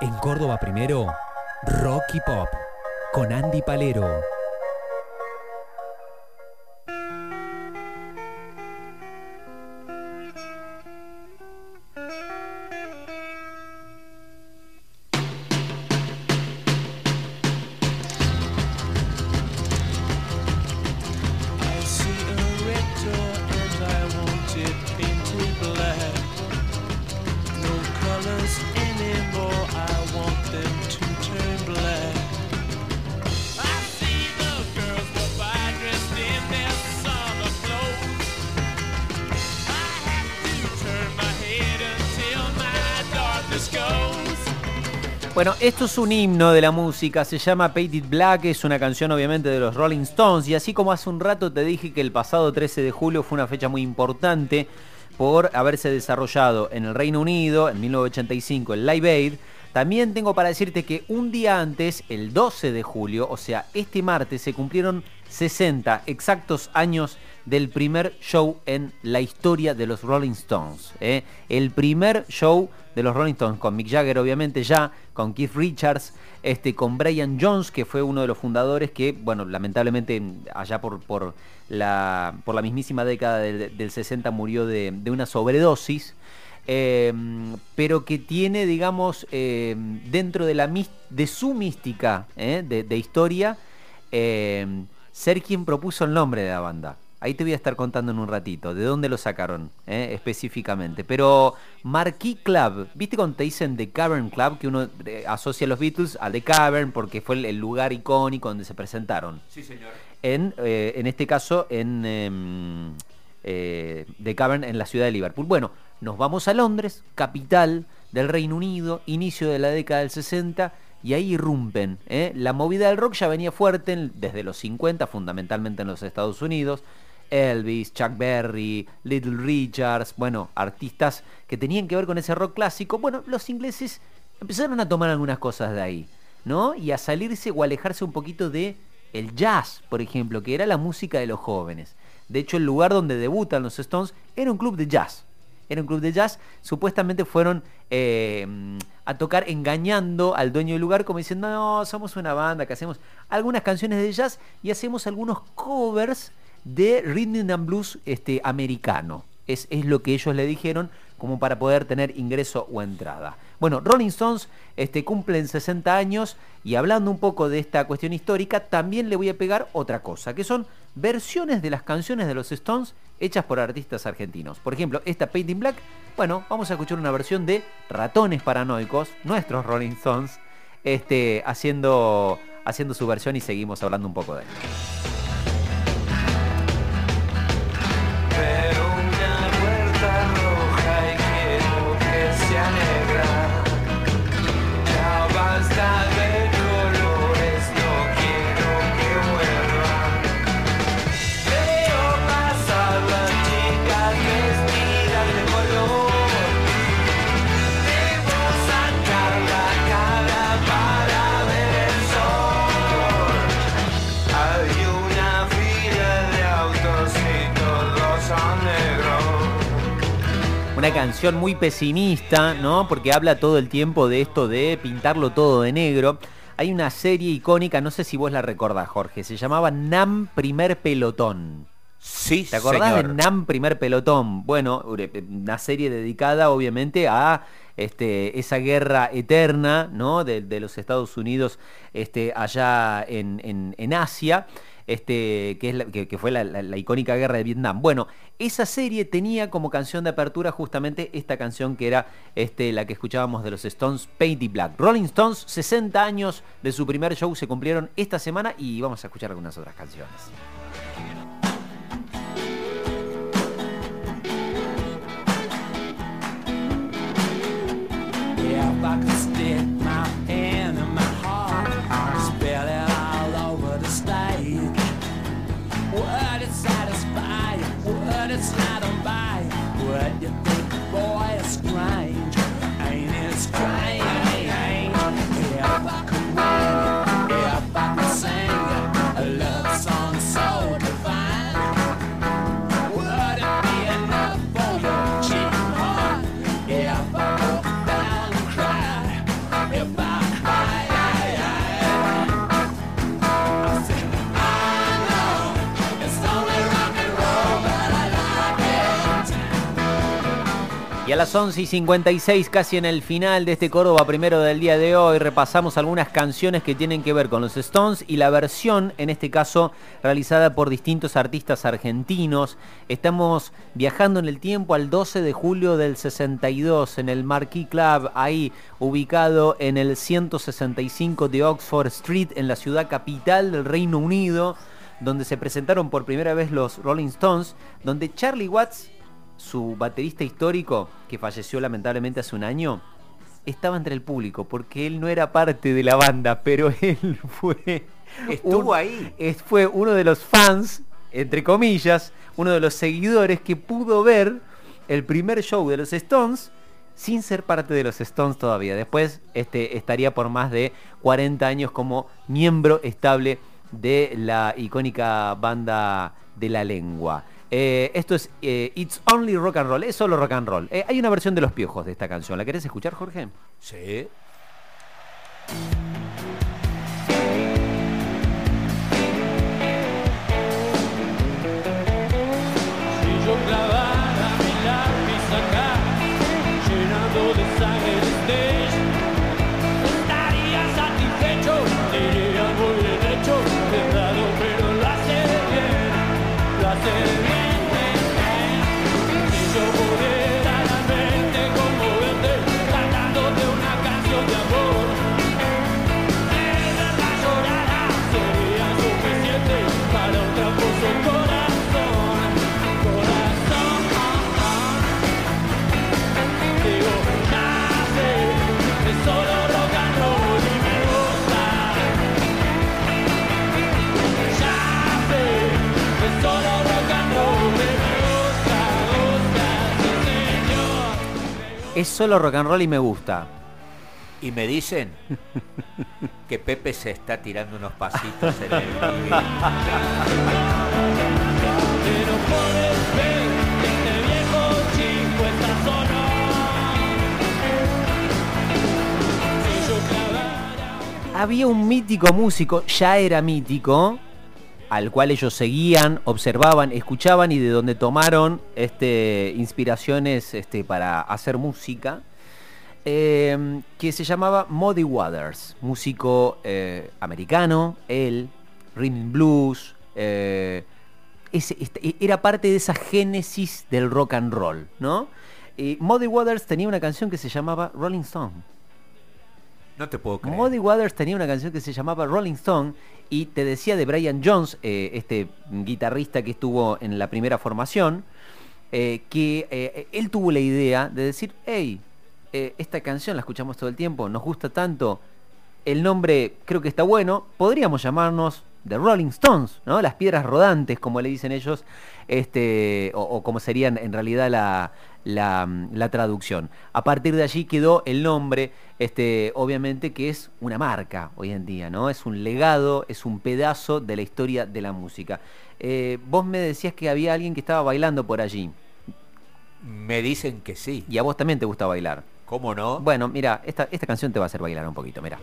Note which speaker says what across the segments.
Speaker 1: En Córdoba primero, Rocky Pop, con Andy Palero.
Speaker 2: Bueno, esto es un himno de la música, se llama Painted Black, es una canción obviamente de los Rolling Stones y así como hace un rato te dije que el pasado 13 de julio fue una fecha muy importante por haberse desarrollado en el Reino Unido en 1985 el Live Aid, también tengo para decirte que un día antes, el 12 de julio, o sea, este martes, se cumplieron 60 exactos años del primer show en la historia de los Rolling Stones. ¿eh? El primer show de los Rolling Stones, con Mick Jagger obviamente ya, con Keith Richards, este, con Brian Jones, que fue uno de los fundadores que, bueno, lamentablemente allá por, por, la, por la mismísima década del, del 60 murió de, una sobredosis. Eh, pero que tiene, digamos, eh, dentro de, la, de su mística de, de historia, ser quien propuso el nombre de la banda. Ahí te voy a estar contando en un ratito de dónde lo sacaron eh, específicamente. Pero Marquee Club, ¿viste cuando te dicen The Cavern Club? Que uno eh, asocia a los Beatles a The Cavern porque fue el, el lugar icónico donde se presentaron.
Speaker 3: Sí, señor.
Speaker 2: En, eh, en este caso, en em, eh, The Cavern en la ciudad de Liverpool. Bueno, nos vamos a Londres, capital del Reino Unido, inicio de la década del 60, y ahí irrumpen. ¿eh? La movida del rock ya venía fuerte desde los 50, fundamentalmente en los Estados Unidos. Elvis, Chuck Berry, Little Richards, bueno, artistas que tenían que ver con ese rock clásico. Bueno, los ingleses empezaron a tomar algunas cosas de ahí, ¿no? Y a salirse o alejarse un poquito de el jazz, por ejemplo, que era la música de los jóvenes. De hecho, el lugar donde debutan los Stones era un club de jazz. Era un club de jazz. Supuestamente fueron eh, a tocar engañando al dueño del lugar, como diciendo, no, somos una banda que hacemos algunas canciones de jazz y hacemos algunos covers de rhythm and blues este, americano. Es, es lo que ellos le dijeron como para poder tener ingreso o entrada. Bueno, Rolling Stones este, cumplen 60 años y hablando un poco de esta cuestión histórica, también le voy a pegar otra cosa, que son versiones de las canciones de los Stones hechas por artistas argentinos. Por ejemplo, esta Painting Black, bueno, vamos a escuchar una versión de Ratones Paranoicos, nuestros Rolling Stones, este, haciendo, haciendo su versión y seguimos hablando un poco de él. Canción muy pesimista, ¿no? Porque habla todo el tiempo de esto de pintarlo todo de negro. Hay una serie icónica, no sé si vos la recordás, Jorge, se llamaba Nam Primer Pelotón.
Speaker 3: Sí,
Speaker 2: ¿Te acordás
Speaker 3: señor.
Speaker 2: de Nam Primer Pelotón? Bueno, una serie dedicada obviamente a este, esa guerra eterna ¿no? de, los Estados Unidos este, allá en, Asia, este, que, fue la, icónica guerra de Vietnam. Bueno, esa serie tenía como canción de apertura justamente esta canción que era la que escuchábamos de los Stones, Painted Black. Rolling Stones, 60 años de su primer show se cumplieron esta semana y vamos a escuchar algunas otras canciones.
Speaker 4: but it's not a buy. What you think, boy, it's strange.
Speaker 2: Y a las 11 y 56, casi en el final de este Córdoba primero del día de hoy, repasamos algunas canciones que tienen que ver con los Stones y la versión, en este caso, realizada por distintos artistas argentinos. Estamos viajando en el tiempo al 12 de julio del 62 en el Marquis Club, ahí ubicado en el 165 de Oxford Street, en la ciudad capital del Reino Unido, donde se presentaron por primera vez los Rolling Stones, donde Charlie Watts su baterista histórico, que falleció lamentablemente hace un año, estaba entre el público, porque él no era parte de la banda, pero él fue...
Speaker 3: Estuvo ahí.
Speaker 2: Fue uno de los fans, entre comillas, uno de los seguidores que pudo ver el primer show de los Stones sin ser parte de los Stones todavía. Después este, estaría por más de 40 años como miembro estable de la icónica banda de la lengua. Eh, esto es eh, It's Only Rock and Roll, es solo rock and roll. Eh, hay una versión de Los Piojos de esta canción. ¿La querés escuchar, Jorge?
Speaker 3: Sí.
Speaker 4: Es solo rock and roll y me gusta. Y me
Speaker 3: dicen que Pepe se está tirando unos pasitos en el
Speaker 2: Había un mítico músico, ya era mítico, al cual ellos seguían, observaban, escuchaban y de donde tomaron este, inspiraciones este, para hacer música, eh, que se llamaba Muddy Waters, músico eh, americano, él, rhythm blues, eh, este- era parte de esa génesis del rock and roll, ¿no? Muddy Waters tenía una canción que se llamaba Rolling Stone.
Speaker 3: No te puedo creer.
Speaker 2: Muddy Waters tenía una canción que se llamaba Rolling Stone y te decía de Brian Jones, eh, este guitarrista que estuvo en la primera formación, eh, que eh, él tuvo la idea de decir, hey, esta canción la escuchamos todo el tiempo, nos gusta tanto, el nombre creo que está bueno, podríamos llamarnos The Rolling Stones, ¿no? Las piedras rodantes, como le dicen ellos, este, o, o como serían en realidad la, la, la traducción. A partir de allí quedó el nombre, este, obviamente que es una marca hoy en día, ¿no? Es un legado, es un pedazo de la historia de la música. Eh, vos me decías que había alguien que estaba bailando por allí,
Speaker 3: Me dicen que sí.
Speaker 2: y a vos también te gusta bailar.
Speaker 3: ¿Cómo no?
Speaker 2: Bueno, mira, esta, esta canción te va a hacer bailar un poquito, mira.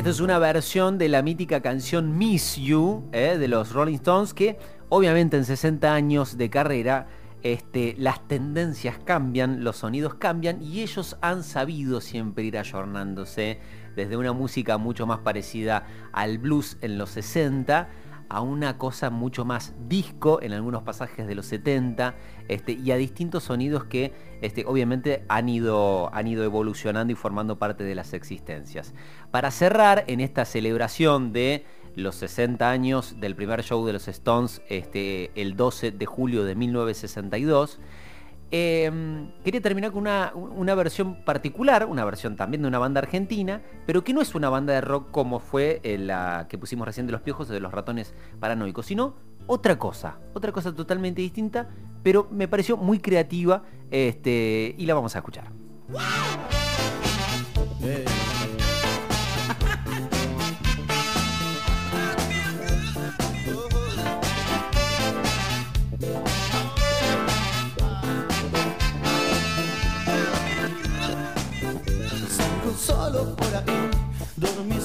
Speaker 2: Esta es una versión de la mítica canción Miss You eh, de los Rolling Stones que obviamente en 60 años de carrera este, las tendencias cambian, los sonidos cambian y ellos han sabido siempre ir ayornándose desde una música mucho más parecida al blues en los 60 a una cosa mucho más disco en algunos pasajes de los 70 este, y a distintos sonidos que este, obviamente han ido, han ido evolucionando y formando parte de las existencias. Para cerrar en esta celebración de los 60 años del primer show de los Stones este, el 12 de julio de 1962, Em, quería terminar con una, versión particular, una versión también de una banda argentina, pero que no es una banda de rock como fue eh, la que pusimos recién de los piojos o de los ratones paranoicos, sino otra cosa, otra cosa totalmente distinta, pero me pareció muy creativa este, y la vamos a escuchar. Eh.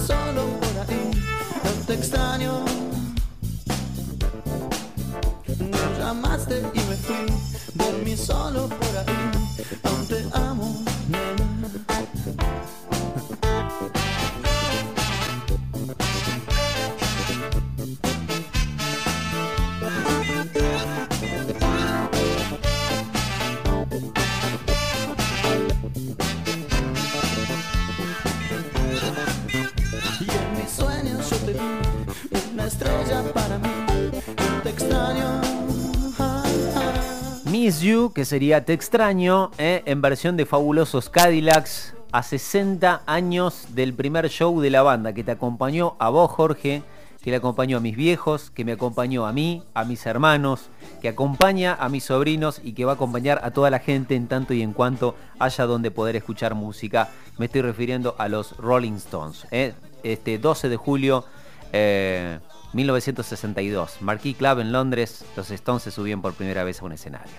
Speaker 5: Solo por ahí, no te extraño. No llamaste y me fui, dormí solo por ahí, aún te amo,
Speaker 2: Miss You, que sería Te extraño, eh, en versión de Fabulosos Cadillacs, a 60 años del primer show de la banda, que te acompañó a vos, Jorge, que le acompañó a mis viejos, que me acompañó a mí, a mis hermanos, que acompaña a mis sobrinos y que va a acompañar a toda la gente en tanto y en cuanto haya donde poder escuchar música. Me estoy refiriendo a los Rolling Stones. Eh. Este 12 de julio. 1962, Marquis Club en Londres, los Stones se subían por primera vez a un escenario.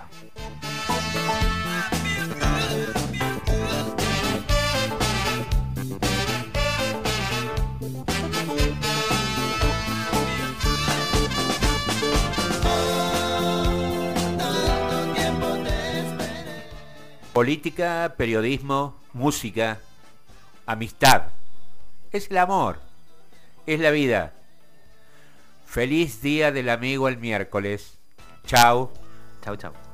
Speaker 3: Política, periodismo, música, amistad. Es el amor, es la vida. Feliz día del amigo el miércoles. Chao.
Speaker 2: Chao, chao.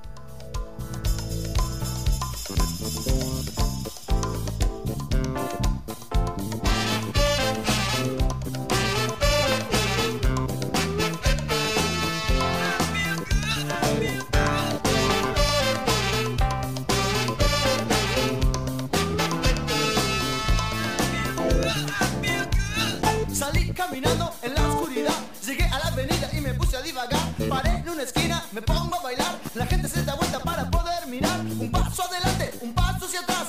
Speaker 5: La gente se da vuelta para poder mirar. Un paso adelante, un paso hacia atrás,